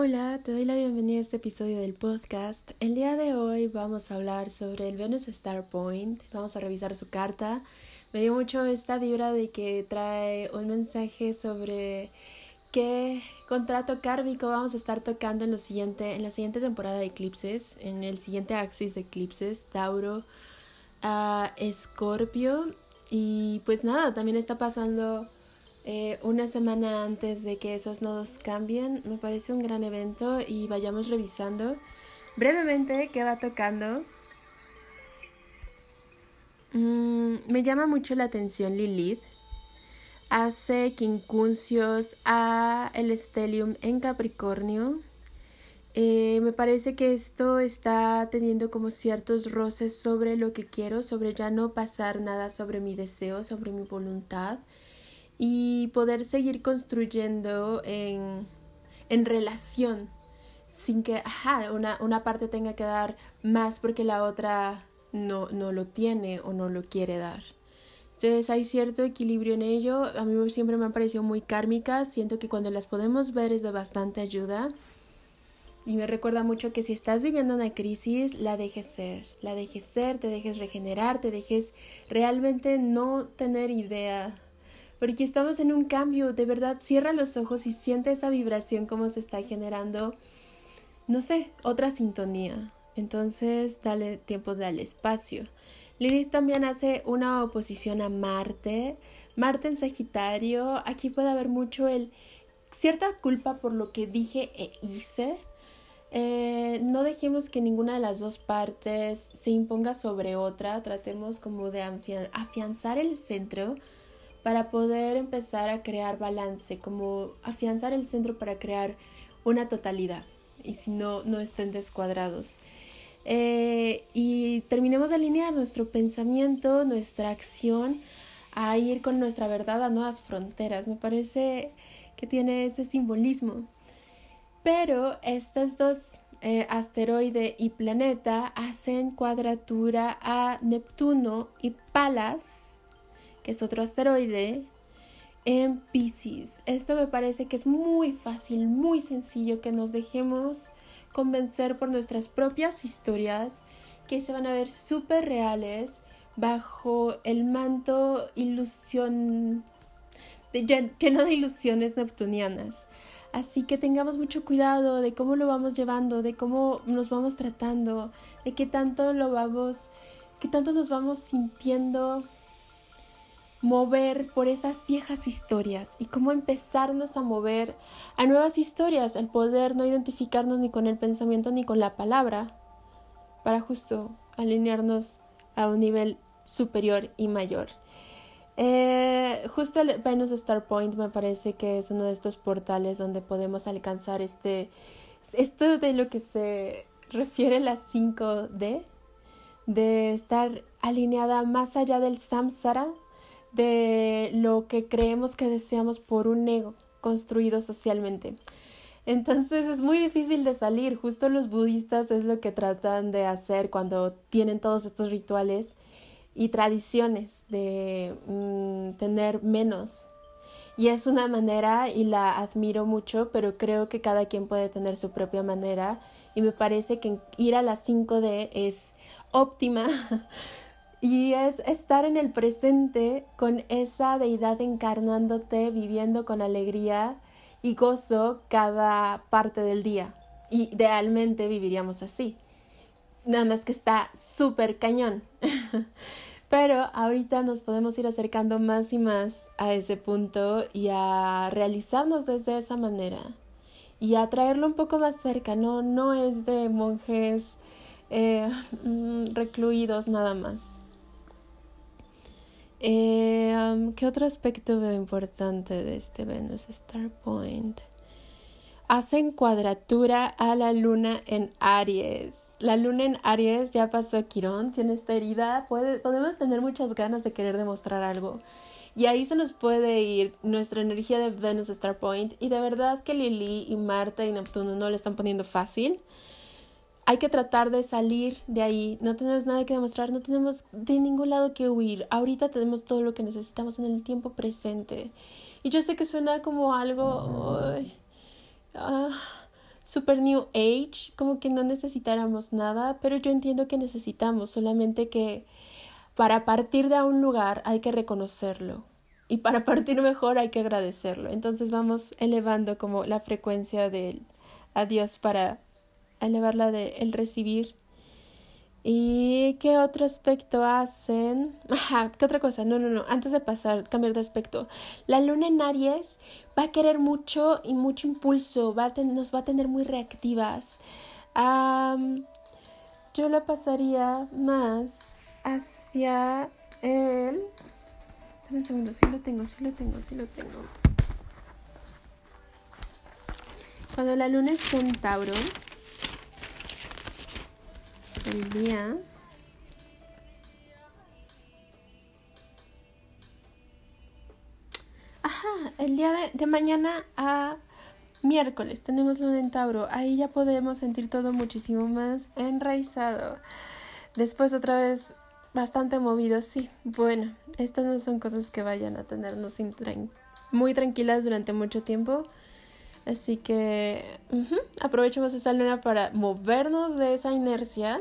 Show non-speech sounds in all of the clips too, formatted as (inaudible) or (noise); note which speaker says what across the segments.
Speaker 1: Hola, te doy la bienvenida a este episodio del podcast. El día de hoy vamos a hablar sobre el Venus Star Point. Vamos a revisar su carta. Me dio mucho esta vibra de que trae un mensaje sobre qué contrato kármico vamos a estar tocando en, lo siguiente, en la siguiente temporada de eclipses, en el siguiente axis de eclipses, Tauro a Escorpio. Y pues nada, también está pasando eh, una semana antes de que esos nodos cambien. Me parece un gran evento y vayamos revisando brevemente qué va tocando. Mm, me llama mucho la atención Lilith. Hace quincunциos a el Stellium en Capricornio. Eh, me parece que esto está teniendo como ciertos roces sobre lo que quiero, sobre ya no pasar nada sobre mi deseo, sobre mi voluntad y poder seguir construyendo en, en relación sin que una, una parte tenga que dar más porque la otra no, no lo tiene o no lo quiere dar. Entonces hay cierto equilibrio en ello. A mí siempre me han parecido muy kármicas. Siento que cuando las podemos ver es de bastante ayuda. Y me recuerda mucho que si estás viviendo una crisis, la dejes ser. La dejes ser, te dejes regenerar, te dejes realmente no tener idea porque estamos en un cambio, de verdad, cierra los ojos y siente esa vibración como se está generando, no sé, otra sintonía. Entonces, dale tiempo, dale espacio. Lilith también hace una oposición a Marte, Marte en Sagitario, aquí puede haber mucho el cierta culpa por lo que dije e hice. Eh, no dejemos que ninguna de las dos partes se imponga sobre otra, tratemos como de afianzar el centro para poder empezar a crear balance, como afianzar el centro para crear una totalidad y si no, no estén descuadrados. Eh, y terminemos de alinear nuestro pensamiento, nuestra acción a ir con nuestra verdad a nuevas fronteras. Me parece que tiene ese simbolismo. Pero estos dos eh, asteroide y planeta hacen cuadratura a Neptuno y Palas es otro asteroide, en Pisces. Esto me parece que es muy fácil, muy sencillo que nos dejemos convencer por nuestras propias historias que se van a ver súper reales bajo el manto ilusión lleno de ilusiones neptunianas. Así que tengamos mucho cuidado de cómo lo vamos llevando, de cómo nos vamos tratando, de qué tanto lo vamos, qué tanto nos vamos sintiendo mover por esas viejas historias y cómo empezarnos a mover a nuevas historias, el poder no identificarnos ni con el pensamiento ni con la palabra, para justo alinearnos a un nivel superior y mayor. Eh, justo el Venus Star Point me parece que es uno de estos portales donde podemos alcanzar este, esto de lo que se refiere la 5D, de estar alineada más allá del samsara, de lo que creemos que deseamos por un ego construido socialmente. Entonces es muy difícil de salir. Justo los budistas es lo que tratan de hacer cuando tienen todos estos rituales y tradiciones de mm, tener menos. Y es una manera y la admiro mucho, pero creo que cada quien puede tener su propia manera y me parece que ir a las 5D es óptima (laughs) Y es estar en el presente con esa deidad encarnándote, viviendo con alegría y gozo cada parte del día. Idealmente viviríamos así. Nada más que está súper cañón. (laughs) Pero ahorita nos podemos ir acercando más y más a ese punto y a realizarnos desde esa manera y a traerlo un poco más cerca. No, no es de monjes eh, (laughs) mm, recluidos nada más. Eh, ¿Qué otro aspecto veo importante de este Venus Star Point? Hacen cuadratura a la luna en Aries. La luna en Aries ya pasó a Quirón, tiene esta herida, puede, podemos tener muchas ganas de querer demostrar algo. Y ahí se nos puede ir nuestra energía de Venus Star Point. Y de verdad que Lili y Marta y Neptuno no le están poniendo fácil hay que tratar de salir de ahí. No tenemos nada que demostrar, no tenemos de ningún lado que huir. Ahorita tenemos todo lo que necesitamos en el tiempo presente. Y yo sé que suena como algo ah, super new age, como que no necesitáramos nada, pero yo entiendo que necesitamos, solamente que para partir de un lugar hay que reconocerlo y para partir mejor hay que agradecerlo. Entonces vamos elevando como la frecuencia del adiós para elevarla de el recibir ¿Y qué otro aspecto hacen? (laughs) Ajá, ¿qué otra cosa? No, no, no, antes de pasar, cambiar de aspecto. La luna en Aries va a querer mucho y mucho impulso, va a nos va a tener muy reactivas. yo la pasaría más hacia el... Dame un segundo, sí lo tengo, sí lo tengo, sí lo tengo. Cuando la luna es en Tauro, el día Ajá, el día de, mañana a miércoles tenemos luna en Tauro. Ahí ya podemos sentir todo muchísimo más enraizado. Después otra vez bastante movido, sí. Bueno, estas no son cosas que vayan a tenernos muy tranquilas durante mucho tiempo. Así que aprovechemos esa luna para movernos de esa inercia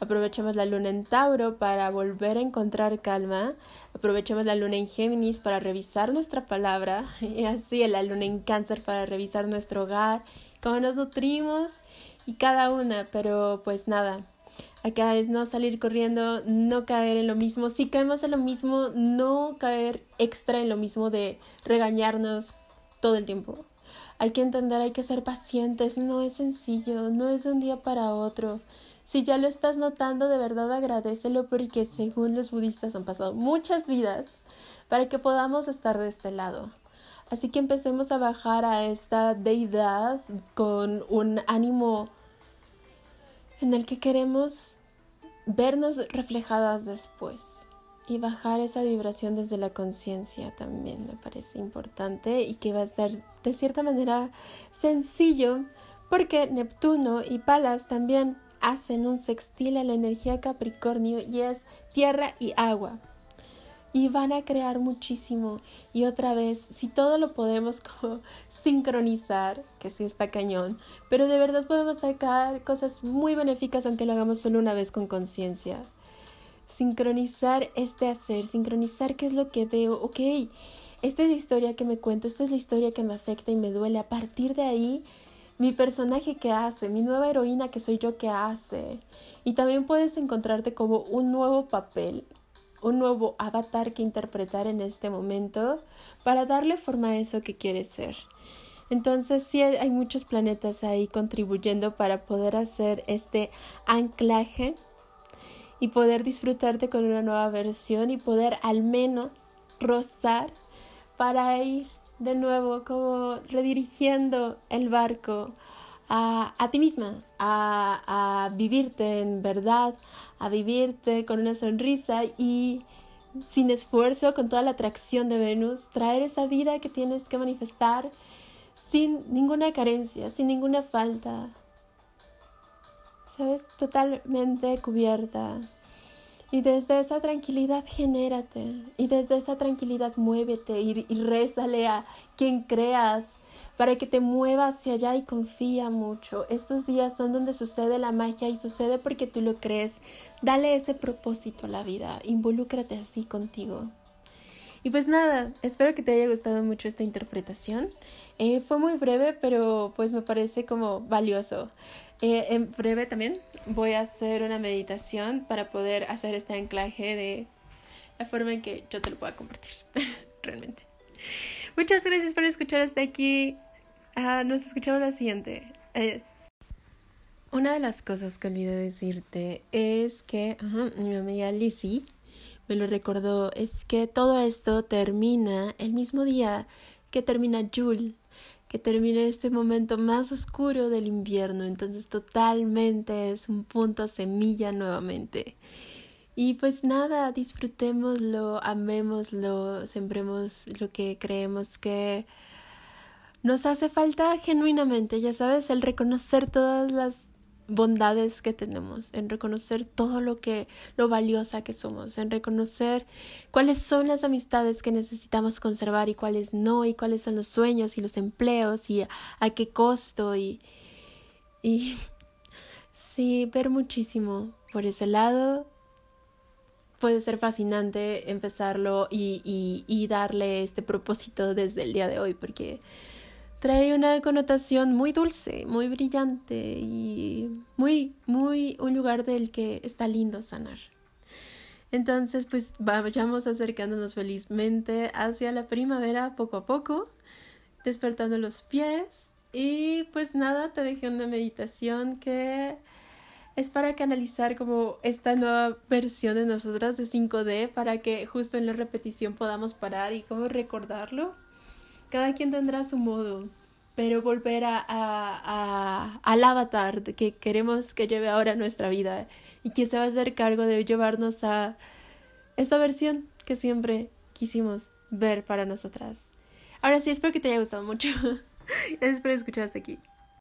Speaker 1: Aprovechemos la luna en Tauro para volver a encontrar calma. Aprovechemos la luna en Géminis para revisar nuestra palabra. (laughs) Y así la luna en Cáncer para revisar nuestro hogar, cómo nos nutrimos y cada una. Pero pues nada, acá es no salir corriendo, no caer en lo mismo. Si caemos en lo mismo, no caer extra en lo mismo de regañarnos todo el tiempo. Hay que entender, hay que ser pacientes, no es sencillo, no es de un día para otro. Si ya lo estás notando, de verdad agradecelo porque según los budistas han pasado muchas vidas para que podamos estar de este lado. Así que empecemos a bajar a esta deidad con un ánimo en el que queremos vernos reflejadas después y bajar esa vibración desde la conciencia también me parece importante y que va a estar de cierta manera sencillo porque Neptuno y Palas también hacen un sextil a la energía Capricornio y es tierra y agua. Y van a crear muchísimo. Y otra vez, si todo lo podemos (laughs) sincronizar, que sí está cañón, pero de verdad podemos sacar cosas muy benéficas aunque lo hagamos solo una vez con conciencia. Sincronizar este hacer, sincronizar qué es lo que veo, ok, esta es la historia que me cuento, esta es la historia que me afecta y me duele. A partir de ahí, mi personaje que hace, mi nueva heroína que soy yo que hace. Y también puedes encontrarte como un nuevo papel, un nuevo avatar que interpretar en este momento para darle forma a eso que quieres ser. Entonces sí hay muchos planetas ahí contribuyendo para poder hacer este anclaje y poder disfrutarte con una nueva versión y poder al menos rozar para ir de nuevo como redirigiendo el barco a, a ti misma, a, a vivirte en verdad, a vivirte con una sonrisa y sin esfuerzo, con toda la atracción de Venus, traer esa vida que tienes que manifestar sin ninguna carencia, sin ninguna falta. ¿Sabes? Totalmente cubierta, y desde esa tranquilidad genérate. Y desde esa tranquilidad muévete y, y rézale a quien creas para que te mueva hacia allá y confía mucho. Estos días son donde sucede la magia y sucede porque tú lo crees. Dale ese propósito a la vida. Involúcrate así contigo. Y pues nada, espero que te haya gustado mucho esta interpretación. Eh, fue muy breve, pero pues me parece como valioso. Eh, en breve también voy a hacer una meditación para poder hacer este anclaje de la forma en que yo te lo pueda compartir, (laughs) realmente. Muchas gracias por escuchar hasta aquí. Ah, nos escuchamos la siguiente. Adiós. Una de las cosas que olvidé decirte es que mi amiga Lizzie me lo recordó, es que todo esto termina el mismo día que termina Jul, que termina este momento más oscuro del invierno, entonces totalmente es un punto semilla nuevamente. Y pues nada, disfrutémoslo, amémoslo, sembremos lo que creemos que nos hace falta genuinamente, ya sabes, el reconocer todas las bondades que tenemos, en reconocer todo lo que, lo valiosa que somos, en reconocer cuáles son las amistades que necesitamos conservar y cuáles no, y cuáles son los sueños y los empleos y a, qué costo y, Y (laughs) sí, ver muchísimo por ese lado. Puede ser fascinante empezarlo y, y, y darle este propósito desde el día de hoy porque trae una connotación muy dulce, muy brillante y muy, muy un lugar del que está lindo sanar. Entonces, pues vayamos acercándonos felizmente hacia la primavera poco a poco, despertando los pies y pues nada, te dejé una meditación que es para canalizar como esta nueva versión de nosotras de 5D para que justo en la repetición podamos parar y como recordarlo. Cada quien tendrá su modo, pero volver a, a, al avatar que queremos que lleve ahora nuestra vida y que se va a hacer cargo de llevarnos a esta versión que siempre quisimos ver para nosotras. Ahora sí, espero que te haya gustado mucho. (laughs) espero escuchar hasta aquí.